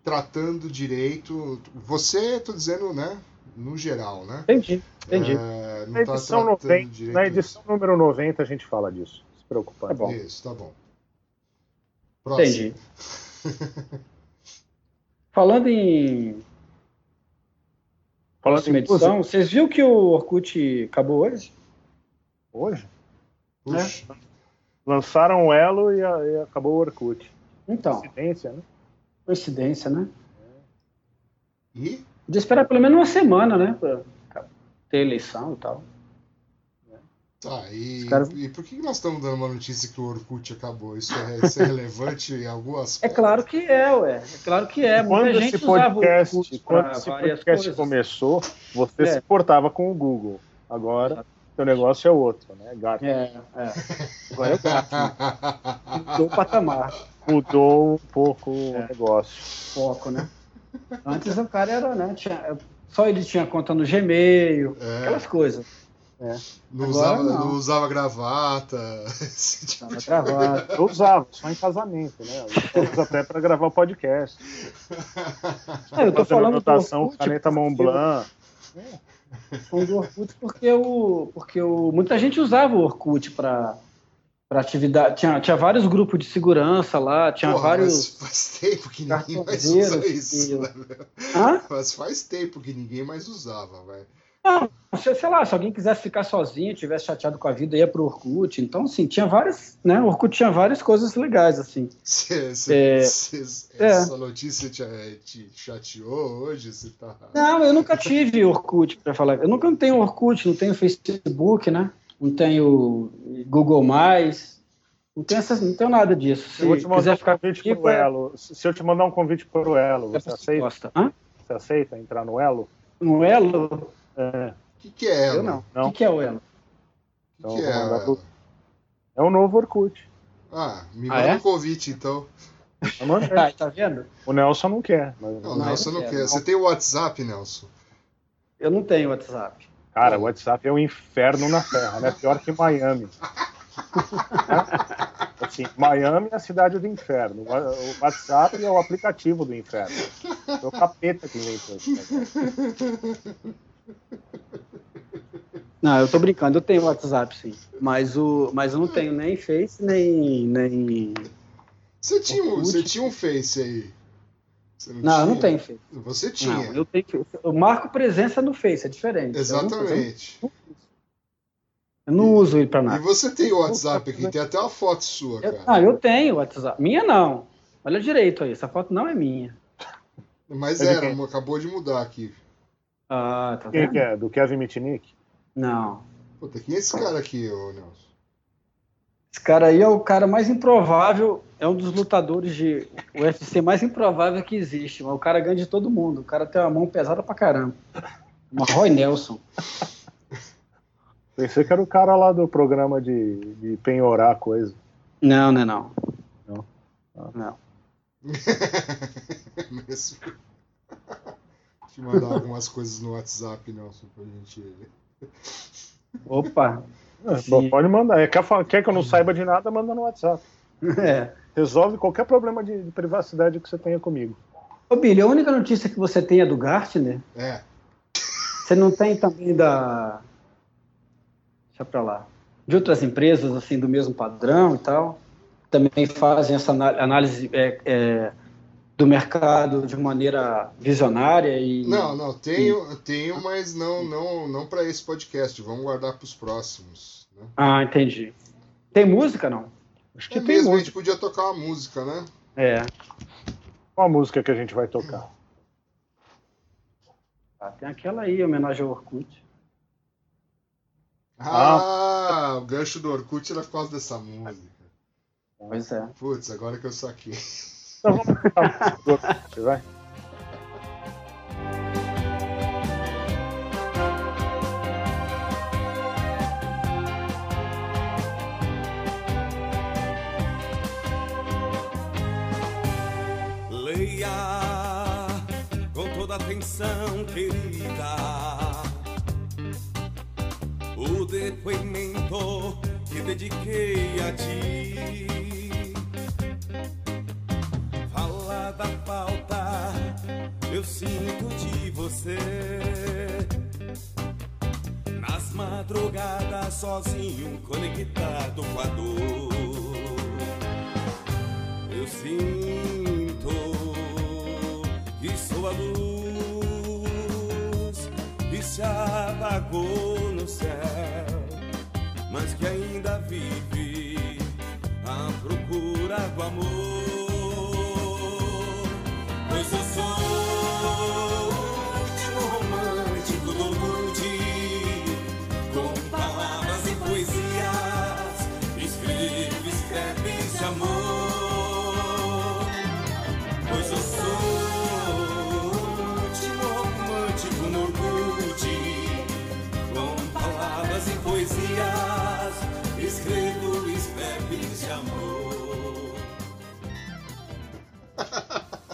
Tratando direito. Você, estou dizendo, né? No geral, né? Entendi, entendi. É, na, tá edição 90, na edição número 90 a gente fala disso. Se preocupa. Tá bom. Isso, tá bom. Próximo. Entendi. (laughs) Falando em. Falando em edição, vocês viram que o Orkut acabou hoje? Hoje? Puxa. É. Lançaram o Elo e, a, e acabou o Orkut. Então. Coincidência, né? Coincidência, né? E? De esperar pelo menos uma semana, né? Pra ter eleição e tal. Tá, e, caras... e por que nós estamos dando uma notícia que o Orkut acabou? Isso é, isso é (laughs) relevante em algumas É claro que é, ué. É claro que é. Quando Muita esse podcast, quando esse podcast coisas. começou, você é. se portava com o Google. Agora o negócio é outro, né? Gato. É, é. Agora é o gato. Né? Mudou o patamar. Mudou um pouco é. o negócio. Foco, né? Antes o cara era, né? Tinha, só ele tinha conta no Gmail, é. aquelas coisas. É. Não, usava, não. não, usava gravata. Tipo gravata. Eu usava, só em casamento, né? Eu até para gravar o podcast. É, eu tô falando anotação, caneta Montblanc. Eu, do Orkut porque, o, porque o, muita gente usava o Orkut para para atividade. Tinha, tinha vários grupos de segurança lá, tinha Porra, vários. faz tempo que ninguém mais usa isso. Né, Hã? Mas faz tempo que ninguém mais usava, velho. Não, sei lá, se alguém quisesse ficar sozinho, tivesse chateado com a vida, ia pro Orkut. Então, assim, tinha várias, né? O Orkut tinha várias coisas legais, assim. Cê, cê, é, cê, é. essa notícia te, te, chateou hoje? Você tá... Não, eu nunca tive Orkut, para falar. Eu nunca não tenho Orkut, não tenho Facebook, né? Não tenho Google+, não tenho, essas, não tenho nada disso. Se eu vou te mandar um ficar convite pro é... Elo, se eu te mandar um convite pro Elo, você aceita? Hã? Você aceita entrar no Elo? No Elo? É. O que, que é ela? Eu não. O que, que é o ela? O que, que, é ela? Pro... É o novo Orkut. Ah, me ah, manda é? um convite então. ah, (laughs) tá vendo? O Nelson não quer. Mas... Não, o Nelson não, não quer. Você tem o WhatsApp, Nelson? Eu não tenho WhatsApp. Cara, o WhatsApp é um inferno na Terra, né? Pior que Miami. é? (laughs) Assim, Miami é a cidade do inferno. O WhatsApp é o aplicativo do inferno. É o capeta que inventou isso. (laughs) Não, eu tô brincando, eu tenho WhatsApp sim. Mas, o, mas eu não tenho nem Face, nem. nem... Você, tinha, você tinha um Face aí? Não, não, eu não tenho Face. Você tinha. Não, eu tenho Eu marco presença no Face, é diferente. Exatamente. Eu não, eu não uso ele pra nada. E você tem o WhatsApp aqui, tem até uma foto sua, cara. ah, eu tenho WhatsApp. Minha não. Olha direito aí, essa foto não é minha. Mas era, acabou de mudar aqui. Ah, tá Quem que é? Do Kevin Mitnick? Não. Puta, quem é esse cara aqui, ô Nelson? Esse cara aí é o cara mais improvável, é um dos lutadores de UFC mais improvável que existe, mas o cara ganha de todo mundo. O cara tem uma mão pesada pra caramba. Uma Roy Nelson. Pensei que era o cara lá do programa de, de penhorar coisa. Não, não é não. Não. Ah. Não. (laughs) Te mandar algumas coisas no WhatsApp, Nelson, pra gente. Opa! É, bom, pode mandar. Quer, quer, que eu não saiba de nada, manda no WhatsApp. É. Resolve qualquer problema de, de, privacidade que você tenha comigo. Ô, Billy, a única notícia que você tem é do Gartner? É. Você não tem também da. Deixa pra lá. De outras empresas, assim, do mesmo padrão e tal? Também fazem essa análise. É, é do mercado de maneira visionária e não não tenho e... tenho mas não não não para esse podcast. Vamos guardar para os próximos né? ah entendi. Tem música não? Acho que é tem mesmo música. a gente podia tocar uma música né? É. Qual a música que a gente vai tocar? Ah, tem aquela aí homenagem ao Orkut. Ah, ah. o gancho do Orkut era por causa dessa música. Pois é. Putz agora que eu saquei então vamos para vai. Leia com toda atenção, querida, o depoimento que dediquei a ti Fala da falta, eu sinto de você. Nas madrugadas, sozinho, conectado com a dor. Eu sinto que sou a luz que se apagou no céu, mas que ainda vive à procura do amor.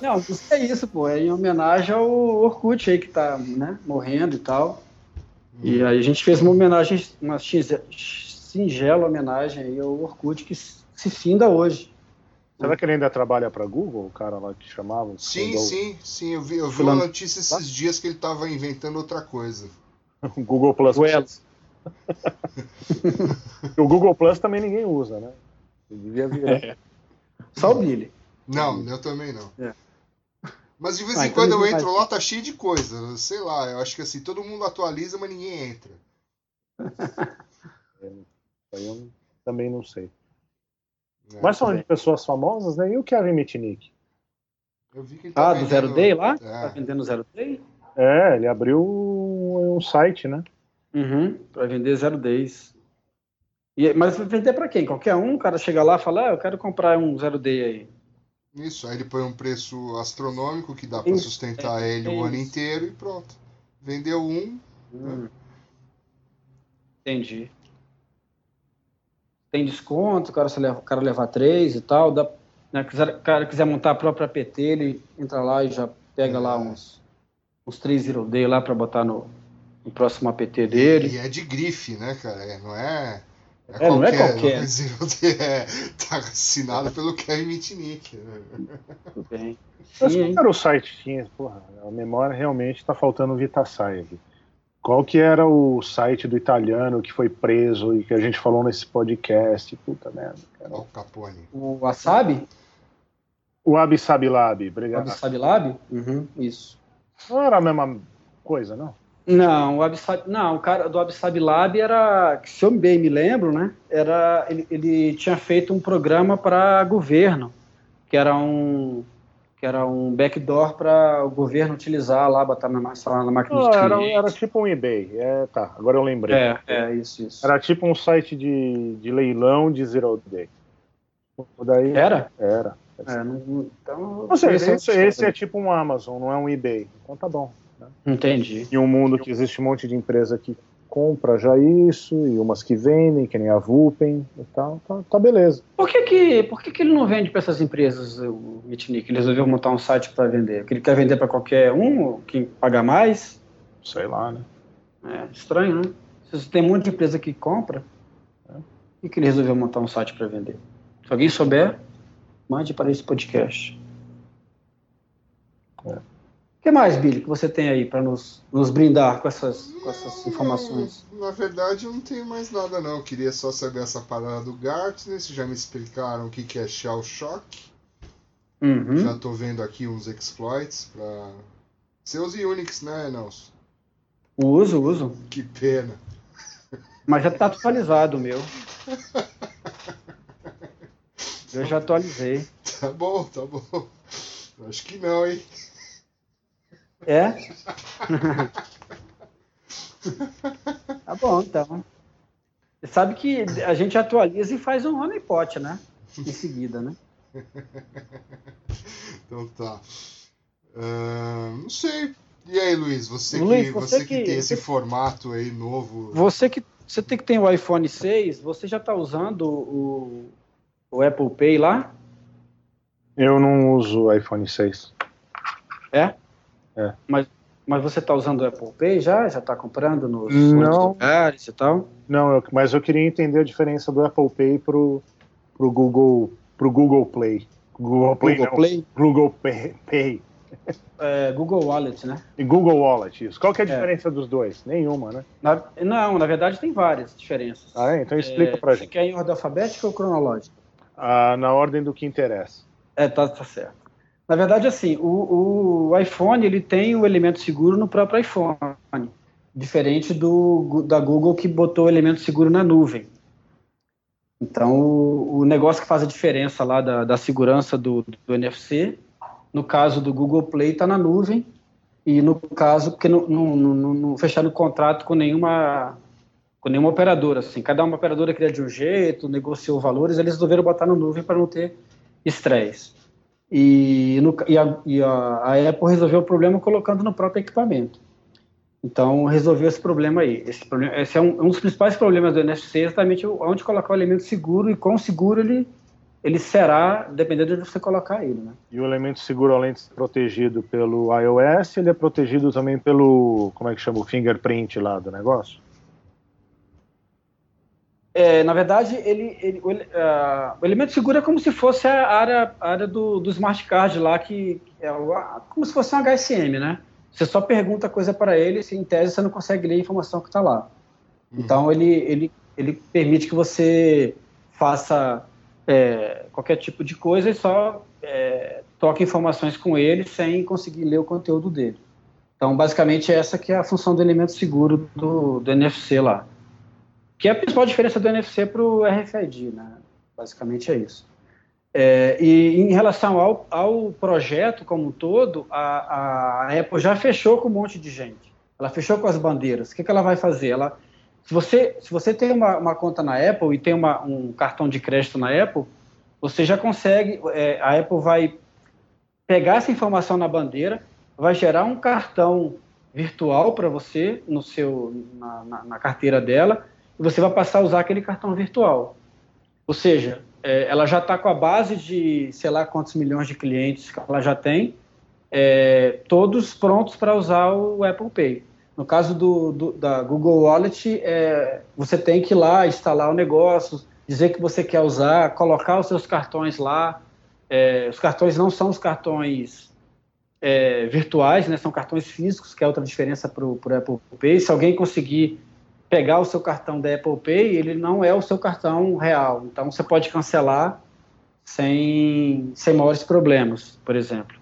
Não, isso é isso, pô. É em homenagem ao Orkut aí que tá, né, morrendo e tal. E aí a gente fez uma homenagem, uma singela homenagem aí ao Orkut que se finda hoje. Será que ele ainda trabalha para Google, o cara lá que chamava? Sim, sim, sim. Eu vi, eu vi uma notícia esses dias que ele estava inventando outra coisa. (laughs) Google Plus. (laughs) o Google Plus também ninguém usa, né? devia virar. É. Só o Billy. Não, eu também não. É. Mas de vez ah, em quando eu entro lá, tá cheio de coisa. Sei lá, eu acho que assim, todo mundo atualiza, mas ninguém entra. (laughs) eu também não sei. É, mas são de pessoas famosas, né? E o Kevin Mitnick? Eu vi que ele tá ah, vendendo... do Zero Day lá? É. Tá vendendo Zero Day? É, ele abriu um, um site, né? Uhum, pra vender Zero Days. E, mas vender para quem? Qualquer um? O cara chega lá e fala, ah, eu quero comprar um Zero Day aí. Isso, aí ele põe um preço astronômico que dá para sustentar é, ele é o ano inteiro e pronto. Vendeu um. Hum. Né? Entendi. Tem desconto, o cara, se leva, o cara levar três e tal. Dá, né, quiser, o cara quiser montar a própria PT, ele entra lá e já pega é. lá uns, uns três Zero Day lá para botar no, no próximo APT dele. E é de grife, né, cara? É, não é é, é não é qualquer. (laughs) É, tá assinado pelo Kevin Mitnick. Né? Tudo bem. Mas qual era o site tinha? Porra, a memória realmente está faltando o Vitasai aqui. Qual que era o site do italiano que foi preso e que a gente falou nesse podcast? Puta merda. Cara. O Capone. O Wasabi? O Abisabilab, obrigado. O Abisabilab? Uhum, isso. Não era a mesma coisa, não? Não, o Absab, não, o cara do Absab Lab era, se eu bem me lembro, né? Era ele, ele tinha feito um programa para governo, que era um que era um backdoor para o governo utilizar lá, botar na, na máquina de era, era tipo um eBay. É, tá, agora eu lembrei. É, é isso, isso. Era tipo um site de, de leilão de zero day. Daí, era? Era. É, não, então, Ou seja, esse, esse é tipo um Amazon, não é um eBay. Então tá bom. Entendi. E um mundo que existe um monte de empresa que compra já isso, e umas que vendem, que nem a Vulpen e tal, tá, tá beleza. Por que que, por que que ele não vende para essas empresas, o Mitnick? Ele resolveu montar um site para vender? Que ele quer vender para qualquer um, quem paga mais? Sei lá, né? É estranho, né? Se tem muita empresa que compra, é. por que ele resolveu montar um site para vender? Se alguém souber, mande para esse podcast. É. O que mais, Billy, que você tem aí para nos, nos brindar com essas, com essas informações? Na verdade, eu não tenho mais nada, não. Eu queria só saber essa parada do Gartner. Vocês já me explicaram o que, que é Shell Shock. Uhum. Já estou vendo aqui uns exploits para. Você usa Unix, né, Nelson? Uso, uso. Que pena. Mas já está atualizado o meu. (laughs) Eu já atualizei. Tá bom, tá bom. Acho que não, hein? É? (laughs) tá bom, então. Você sabe que a gente atualiza e faz um honeypot, né? Em seguida, né? (laughs) então tá. Uh, não sei. E aí, Luiz, você, Luiz, que, você, você que, que, tem esse você, formato aí novo. Você que você tem que tem o iPhone 6, você já está usando o, o Apple Pay lá? Eu não uso o iPhone 6. É? É. Mas, mas você está usando o Apple Pay já? Já está comprando nos não, lugares e tal? Não, eu, mas eu queria entender a diferença do Apple Pay pro, pro Google pro Google Play. Google Play, Google, Play? Google Pay. É, Google Wallet, né? E Google Wallet, isso. Qual que é a é. diferença é. dos dois? Nenhuma, né? Na, não, na verdade tem várias diferenças. Ah, é? Então explica é, pra gente. Você quer em ordem alfabética ou cronológica? Ah, na ordem do que interessa. É, tá, tá certo. Na verdade, assim, o, o iPhone ele tem o elemento seguro no próprio iPhone, diferente do da Google que botou o elemento seguro na nuvem. Então, o, o negócio que faz a diferença lá da, da segurança do, do NFC no caso do Google Play, está na nuvem. E no caso, porque não, não, não, não fecharam contrato com nenhuma com nenhuma operadora. Assim. Cada uma operadora queria de um jeito, negociou valores, eles resolveram botar na nuvem para não ter estresse. E, no, e, a, e a, a, Apple resolveu o problema colocando no próprio equipamento. Então, resolveu esse problema aí. Esse, problema, esse é um, um dos principais problemas do NFC, exatamente onde colocar o elemento seguro e quão seguro ele ele será dependendo de onde você colocar ele. Né? E o elemento seguro, além de ser protegido pelo iOS, ele é protegido também pelo, como é que chama, o fingerprint lá do negócio? É, na verdade, ele, ele o, uh, o, elemento seguro é como se fosse a área, a área do, do smart card lá, que é como se fosse um HSM, né? Você só pergunta coisa para ele, se em tese você não consegue ler a informação que está lá. Uhum. Então, ele, ele, ele permite que você faça é, qualquer tipo de coisa e só é, troca informações com ele sem conseguir ler o conteúdo dele. Então, basicamente, essa que é a função do elemento seguro do, do NFC lá. Que é a principal diferença do NFC para o RFID, né? Basicamente é isso. É, e em relação ao, ao, projeto como um todo, a, a, Apple já fechou com um monte de gente. Ela fechou com as bandeiras. O que, que ela vai fazer? Ela se você, se você tem uma, uma conta na Apple e tem uma, um cartão de crédito na Apple, você já consegue, é, a Apple vai pegar essa informação na bandeira, vai gerar um cartão virtual para você no seu, na, na, na, carteira dela você vai passar a usar aquele cartão virtual. Ou seja, é, ela já está com a base de sei lá quantos milhões de clientes que ela já tem, é, todos prontos para usar o Apple Pay. No caso do, do, da Google Wallet, é, você tem que ir lá instalar o negócio, dizer que você quer usar, colocar os seus cartões lá. É, os cartões não são os cartões é, virtuais, né, são cartões físicos, que é outra diferença para o Apple Pay. Se alguém conseguir pegar o seu cartão da Apple Pay, ele não é o seu cartão real. Então você pode cancelar sem, sem maiores problemas, por exemplo.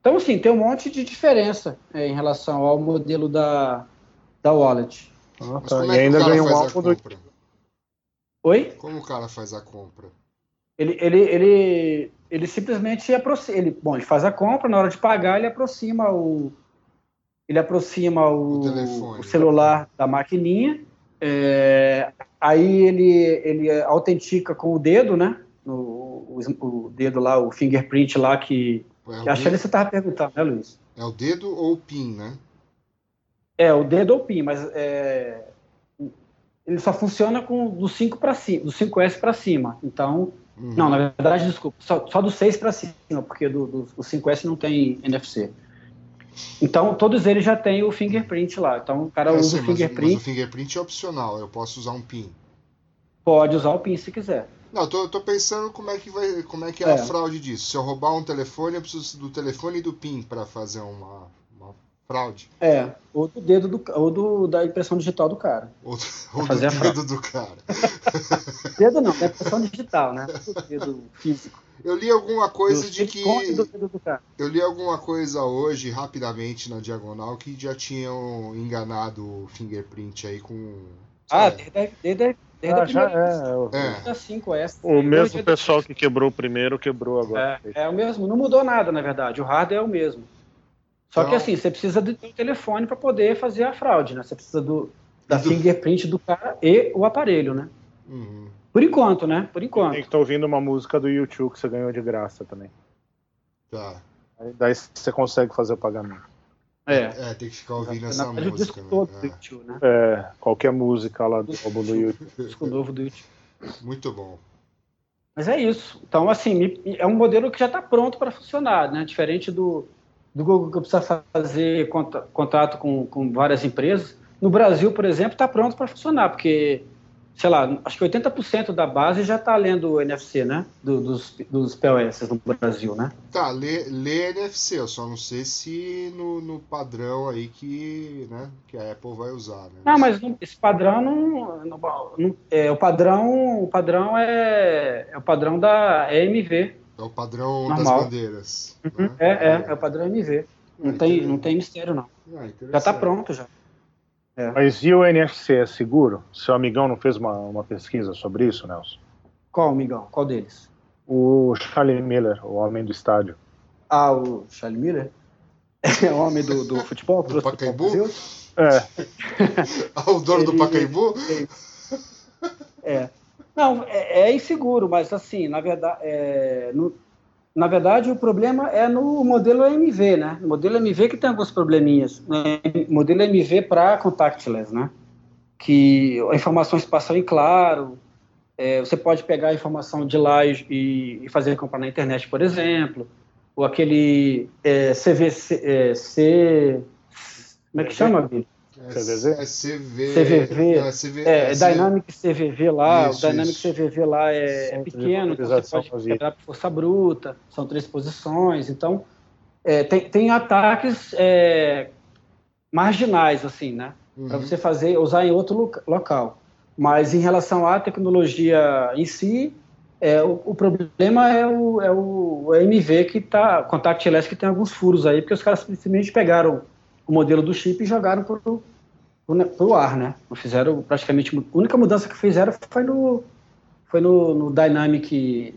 Então, assim, tem um monte de diferença é, em relação ao modelo da, da wallet. Ah, tá. E é ainda ganhou um álbum do. Oi? Como o cara faz a compra? Ele, ele, ele, ele simplesmente aproxima. Ele, bom, ele faz a compra, na hora de pagar, ele aproxima o. Ele aproxima o, o, telefone, o celular da maquininha. É, aí ele, ele autentica com o dedo, né? O, o, dedo lá, o fingerprint lá que é Acho que você estava perguntando, né, Luiz? É o dedo ou o PIN, né? É, o dedo ou o PIN, mas é, ele só funciona com do 5 para cima, do 5S para cima. Então, uhum. não, na verdade, desculpa, só, só do 6 para cima, porque do, do, do 5S não tem NFC. Então, todos eles já têm o fingerprint lá. Então, o cara é, usa sim, o fingerprint. Mas o fingerprint é opcional, eu posso usar um PIN. Pode usar o PIN se quiser. Não, tô, tô pensando como é que vai, como é que é, é, a fraude disso. Se eu roubar um telefone, eu preciso do telefone e do PIN para fazer uma fraude. É, ou do dedo do, ou do, da impressão digital do cara. Ou, ou do dedo do cara. (laughs) dedo não, da impressão digital, né? Do dedo físico. Eu li alguma coisa de que. Eu li alguma coisa hoje, rapidamente, na diagonal, que já tinham enganado o fingerprint aí com. Ah, desde, desde, Desde ah, a primeira é, é. 5S. O mesmo pessoal que quebrou o primeiro quebrou agora. É, é, o mesmo, não mudou nada, na verdade. O hardware é o mesmo. Só então... que assim, você precisa do telefone para poder fazer a fraude, né? Você precisa do, da do... fingerprint do cara e o aparelho, né? Uhum. Por enquanto, né? Por enquanto. Tem que estar tá ouvindo uma música do YouTube que você ganhou de graça também. Tá. Aí, daí você consegue fazer o pagamento. É. é, tem que ficar ouvindo essa música. O disco né? todo é. do YouTube, né? É, qualquer música lá do álbum do YouTube. disco novo do YouTube. Muito bom. Mas é isso. Então, assim, é um modelo que já está pronto para funcionar, né? Diferente do, do Google que precisa fazer contato com, com várias empresas. No Brasil, por exemplo, está pronto para funcionar, porque sei lá, acho que 80% da base já está lendo o NFC, né? Do, dos, dos POS no Brasil, né? Tá, lê, lê NFC, eu só não sei se no, no padrão aí que, né, que a Apple vai usar, né? Não, mas esse padrão não, não, não, é o padrão, o padrão é, é o padrão da EMV. É o padrão Normal. das bandeiras. Uhum, né? é, é, é o padrão EMV. Não, ah, tem, não tem mistério, não. Ah, já está pronto já. É. Mas e o NFC é seguro? Seu amigão não fez uma, uma pesquisa sobre isso, Nelson? Qual amigão? Qual deles? O Charlie Miller, o homem do estádio. Ah, o Charlie Miller? (laughs) É o homem do, do futebol? Do Pacaembu? É. (laughs) Ah, o dono Ele, do Pacaembu? É. Não, é, é, inseguro, mas assim, na verdade, é, no, na verdade, o problema é no modelo MV, né? O modelo MV que tem alguns probleminhas. Né? Modelo MV para contactless, né? Que a informação se passa em claro, é, você pode pegar a informação de lá e, e, fazer comprar na internet, por exemplo, ou aquele é, CVC, é, C, como é que chama, Billy? CVV? É CV. CVV. Não, é, CV, é, é Dynamic CVV lá. Isso, o Dynamic isso. CVV lá é, é pequeno, então você pode quebrar por força bruta. São três posições. Então, é, tem, tem ataques é, marginais, assim, né? Uhum. Para você fazer, usar em outro local. Mas em relação à tecnologia em si, é, o, o, problema é o, é o MV que está, contactless que tem alguns furos aí, porque os caras simplesmente pegaram o modelo do chip e jogaram para o ar, né? Fizeram praticamente a única mudança que fizeram foi no foi no, no Dynamic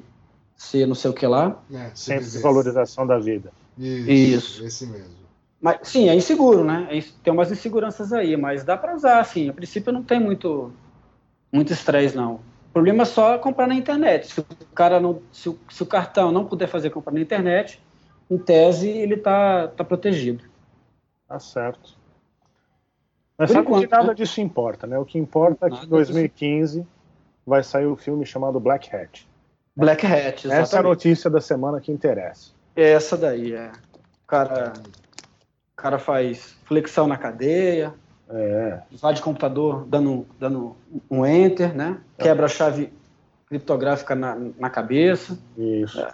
C, não sei o que lá. É, Sempre valorização da vida. Isso, Isso. Esse mesmo. Mas sim, é inseguro, né? É tem umas inseguranças aí, mas dá para usar, assim. A princípio não tem muito muito estresse não. O problema é só comprar na internet. Se o cara não, se o, se o cartão não puder fazer compra na internet, em tese ele tá tá protegido. Tá certo. Mas Por sabe enquanto, que nada né? disso importa, né? O que importa é que em 2015 disso. vai sair o filme chamado Black Hat. Black Hat, exatamente. Essa é a notícia da semana que interessa. Essa daí, é. O cara, o cara faz flexão na cadeia, é. de computador dando, dando um enter, né? Quebra a chave criptográfica na, na cabeça. Isso. É.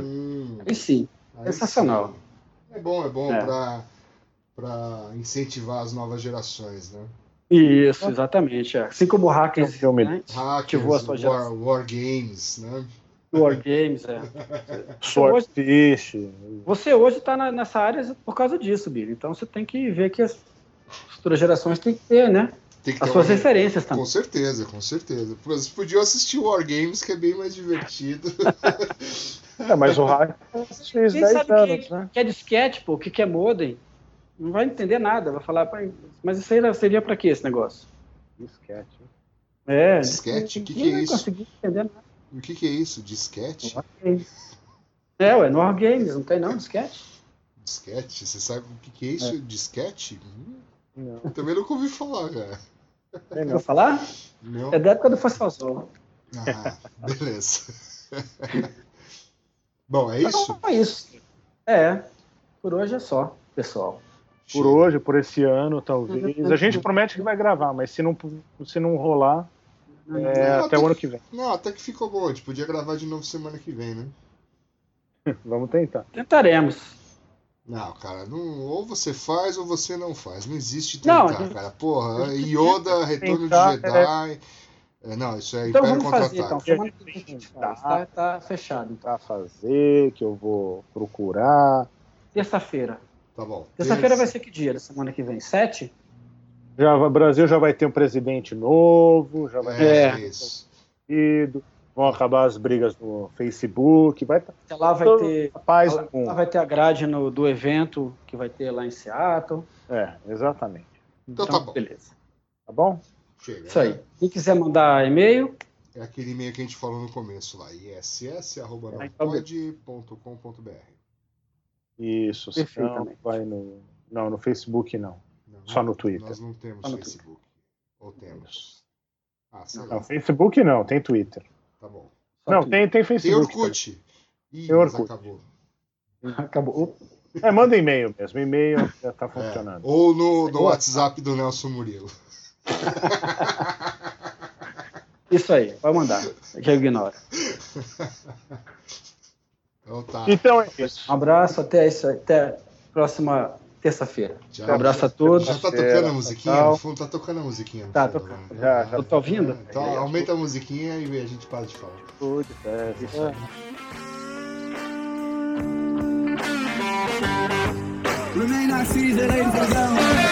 Hum, e sim, sensacional. Sim. É bom, é bom é. para para incentivar as novas gerações, né? Isso, exatamente. É. Assim como o Hackers, filme, né? Hackers a sua War, War Games, né? War Games, é. (laughs) Swordfish. Você hoje está nessa área por causa disso, Billy. Então você tem que ver que as futuras gerações têm que ter, né? Tem que ter as suas uma... referências também. Com certeza, com certeza. Vocês podiam assistir War Games, que é bem mais divertido. (laughs) é, mas o Hackers fez 10 anos, que, né? que é disquete, pô, o que é modem não vai entender nada, vai falar, mas isso aí seria para que esse negócio? Disquete. É, disquete? O que, que é isso? O que, que é isso? Disquete? É, ué, no Games, não tem não, disquete? Disquete? Você sabe o que, que é isso? É. Disquete? Não. Eu também nunca ouvi falar, cara. Tem não falar? Não. É da época do Fosfosol. Ah, beleza. (laughs) Bom, é isso? é isso. É, por hoje é só, pessoal por hoje, por esse ano, talvez. A gente promete que vai gravar, mas se não, se não rolar, é, não, até, até o ano que vem. Não, até que ficou bom. A gente podia gravar de novo semana que vem, né? (laughs) Vamos tentar. Tentaremos. Não, cara, não, ou você faz ou você não faz. Não existe tentar, não, gente, cara. Porra, Yoda, Retorno tentar, de Jedi. É... Não, isso é então Império Contra-Ataque. Então, semana que vem tá, tá fechado. Tá fazer, que eu vou procurar. Terça-feira. Tá bom. Terça-feira vai ser que dia da semana que vem? Sete? Já, o Brasil já vai ter um presidente novo, já vai é, ter isso. vão acabar as brigas no Facebook, vai tá, lá vai ter paz lá, lá vai ter a grade no, do evento que vai ter lá em Seattle. É, exatamente. Então, então tá bom. Beleza. Tá bom? Chega. Isso aí. Né? Quem quiser mandar e-mail, é aquele e-mail que a gente falou no começo lá, iss.com.br. Isso, não vai no. Não, no Facebook não. não Só no Twitter. Nós não temos Facebook. Ou temos? Ah, sei não, lá. Facebook não, tem Twitter. Tá bom. Só não, tem, tem Facebook. Tem Orkut. Ih, tem Orkut. acabou. Acabou. É, manda e-mail mesmo. E-mail já tá funcionando. É. Ou no, no WhatsApp do Nelson Murilo. Isso aí, vai mandar. Já ignora. (laughs) Então tá. Então é isso. Um abraço, até, isso, até a próxima terça-feira. Um abraço a todos. Já tá tocando a musiquinha? No fundo tá tocando a musiquinha. Tá tocando. Já, já. Tô ouvindo? Então aumenta a musiquinha e a gente para de falar. Tudo, é, isso aí. Remain ladies and gentlemen.